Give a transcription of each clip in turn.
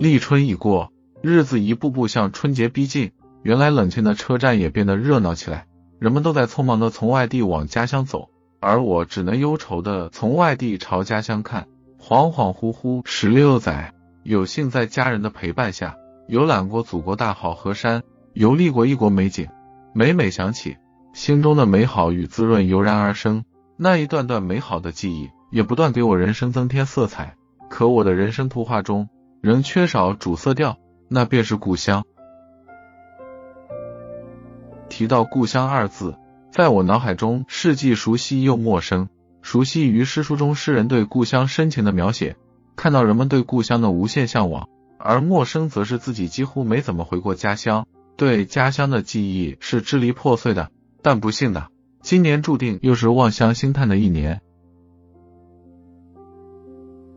立春已过，日子一步步向春节逼近。原来冷清的车站也变得热闹起来，人们都在匆忙的从外地往家乡走，而我只能忧愁的从外地朝家乡看。恍恍惚惚十六载，有幸在家人的陪伴下，游览过祖国大好河山，游历过异国美景。每每想起，心中的美好与滋润油然而生。那一段段美好的记忆，也不断给我人生增添色彩。可我的人生图画中，仍缺少主色调，那便是故乡。提到故乡二字，在我脑海中是既熟悉又陌生。熟悉于诗书中诗人对故乡深情的描写，看到人们对故乡的无限向往；而陌生则是自己几乎没怎么回过家乡，对家乡的记忆是支离破碎的。但不幸的，今年注定又是望乡兴叹的一年。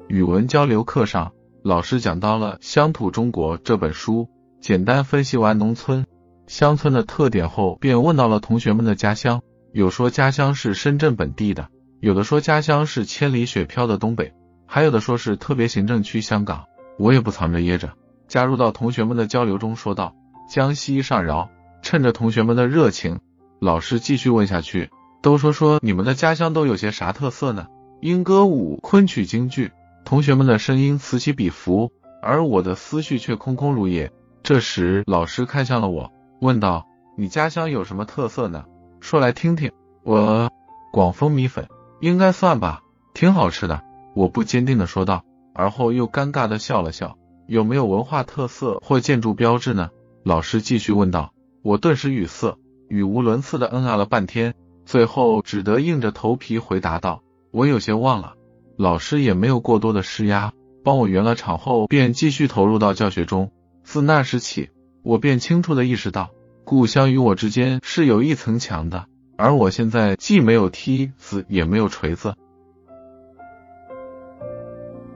语文交流课上，老师讲到了《乡土中国》这本书，简单分析完农村、乡村的特点后，便问到了同学们的家乡。有说家乡是深圳本地的，有的说家乡是千里雪飘的东北，还有的说是特别行政区香港。我也不藏着掖着，加入到同学们的交流中，说道：“江西上饶。”趁着同学们的热情，老师继续问下去：“都说说你们的家乡都有些啥特色呢？莺歌舞、昆曲、京剧。”同学们的声音此起彼伏，而我的思绪却空空如也。这时，老师看向了我，问道：“你家乡有什么特色呢？说来听听。”我，广丰米粉，应该算吧，挺好吃的。我不坚定的说道，而后又尴尬的笑了笑。有没有文化特色或建筑标志呢？老师继续问道。我顿时语塞，语无伦次的嗯啊了半天，最后只得硬着头皮回答道：“我有些忘了。”老师也没有过多的施压，帮我圆了场后，便继续投入到教学中。自那时起，我便清楚的意识到，故乡与我之间是有一层墙的，而我现在既没有梯子，也没有锤子。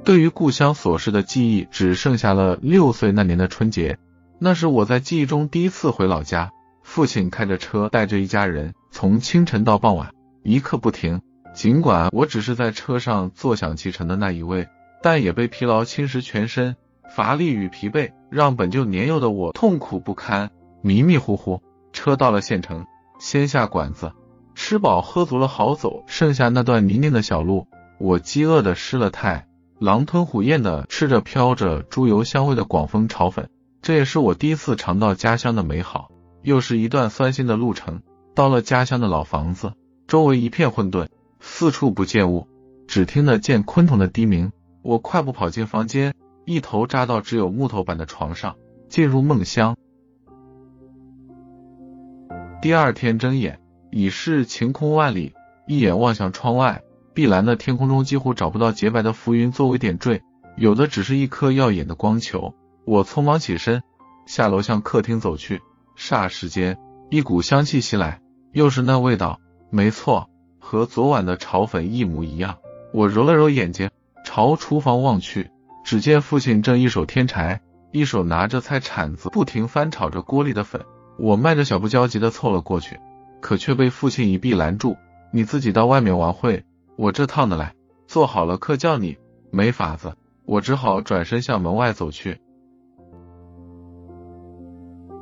对于故乡琐事的记忆，只剩下了六岁那年的春节，那是我在记忆中第一次回老家。父亲开着车，带着一家人，从清晨到傍晚，一刻不停。尽管我只是在车上坐享其成的那一位，但也被疲劳侵蚀全身，乏力与疲惫让本就年幼的我痛苦不堪，迷迷糊糊。车到了县城，先下馆子，吃饱喝足了好走，剩下那段泥泞的小路，我饥饿的失了态，狼吞虎咽的吃着飘着猪油香味的广丰炒粉，这也是我第一次尝到家乡的美好。又是一段酸辛的路程，到了家乡的老房子，周围一片混沌。四处不见物，只听得见昆虫的低鸣。我快步跑进房间，一头扎到只有木头板的床上，进入梦乡。第二天睁眼，已是晴空万里。一眼望向窗外，碧蓝的天空中几乎找不到洁白的浮云作为点缀，有的只是一颗耀眼的光球。我匆忙起身，下楼向客厅走去。霎时间，一股香气袭来，又是那味道。没错。和昨晚的炒粉一模一样。我揉了揉眼睛，朝厨房望去，只见父亲正一手添柴，一手拿着菜铲子，不停翻炒着锅里的粉。我迈着小步焦急的凑了过去，可却被父亲一臂拦住：“你自己到外面玩会，我这趟的来，做好了课叫你。”没法子，我只好转身向门外走去。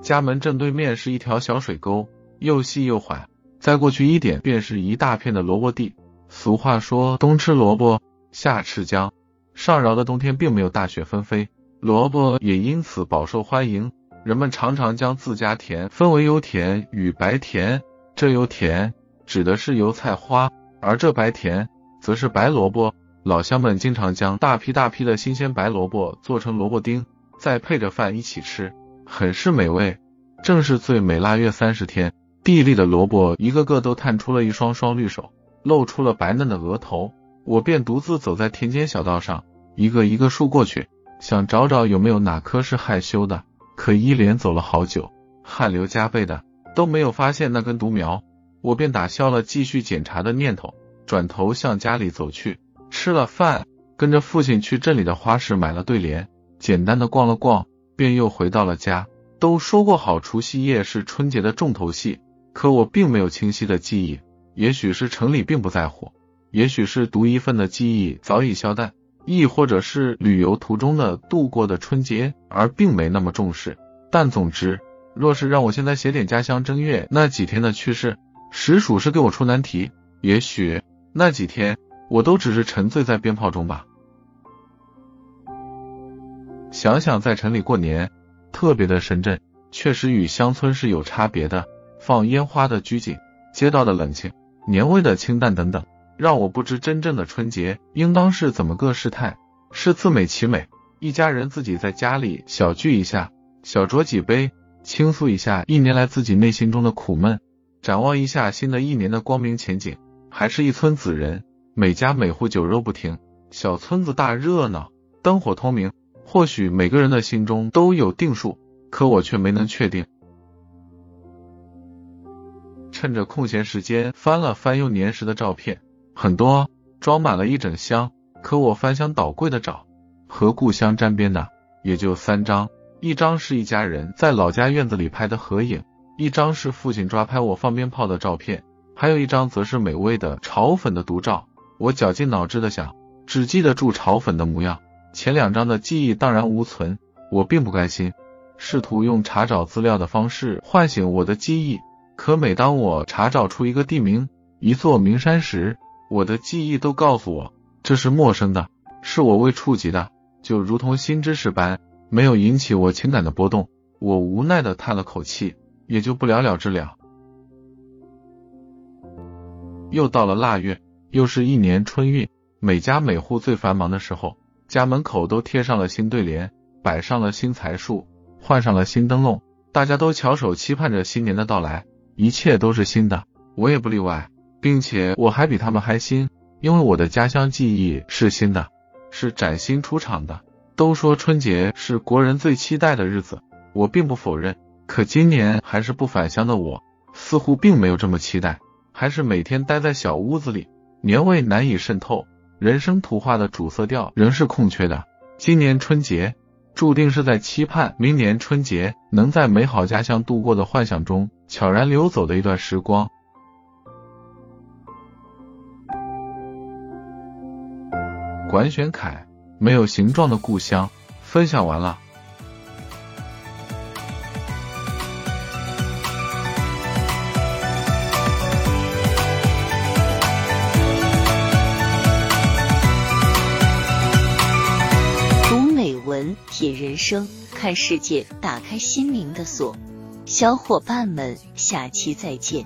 家门正对面是一条小水沟，又细又缓。再过去一点，便是一大片的萝卜地。俗话说，冬吃萝卜，夏吃姜。上饶的冬天并没有大雪纷飞，萝卜也因此饱受欢迎。人们常常将自家田分为油田与白田，这油田指的是油菜花，而这白田则是白萝卜。老乡们经常将大批大批的新鲜白萝卜做成萝卜丁，再配着饭一起吃，很是美味。正是最美腊月三十天。地里的萝卜一个个都探出了一双双绿手，露出了白嫩的额头。我便独自走在田间小道上，一个一个数过去，想找找有没有哪棵是害羞的。可一连走了好久，汗流浃背的，都没有发现那根独苗。我便打消了继续检查的念头，转头向家里走去。吃了饭，跟着父亲去镇里的花市买了对联，简单的逛了逛，便又回到了家。都说过好，除夕夜是春节的重头戏。可我并没有清晰的记忆，也许是城里并不在乎，也许是独一份的记忆早已消淡。亦或者是旅游途中的度过的春节，而并没那么重视。但总之，若是让我现在写点家乡正月那几天的趣事，实属是给我出难题。也许那几天我都只是沉醉在鞭炮中吧。想想在城里过年，特别的深圳，确实与乡村是有差别的。放烟花的拘谨，街道的冷清，年味的清淡等等，让我不知真正的春节应当是怎么个事态。是自美其美，一家人自己在家里小聚一下，小酌几杯，倾诉一下一年来自己内心中的苦闷，展望一下新的一年的光明前景。还是一村子人，每家每户酒肉不停，小村子大热闹，灯火通明。或许每个人的心中都有定数，可我却没能确定。趁着空闲时间翻了翻幼年时的照片，很多装满了一整箱，可我翻箱倒柜的找，和故乡沾边的也就三张，一张是一家人在老家院子里拍的合影，一张是父亲抓拍我放鞭炮的照片，还有一张则是美味的炒粉的独照。我绞尽脑汁的想，只记得住炒粉的模样，前两张的记忆荡然无存。我并不甘心，试图用查找资料的方式唤醒我的记忆。可每当我查找出一个地名、一座名山时，我的记忆都告诉我这是陌生的，是我未触及的，就如同新知识般，没有引起我情感的波动。我无奈的叹了口气，也就不了了之了。又到了腊月，又是一年春运，每家每户最繁忙的时候，家门口都贴上了新对联，摆上了新财树，换上了新灯笼，大家都翘首期盼着新年的到来。一切都是新的，我也不例外，并且我还比他们还新，因为我的家乡记忆是新的，是崭新出场的。都说春节是国人最期待的日子，我并不否认。可今年还是不返乡的我，似乎并没有这么期待，还是每天待在小屋子里，年味难以渗透，人生图画的主色调仍是空缺的。今年春节。注定是在期盼明年春节能在美好家乡度过的幻想中悄然流走的一段时光。管选凯，没有形状的故乡，分享完了。读美文品人生，看世界，打开心灵的锁。小伙伴们，下期再见。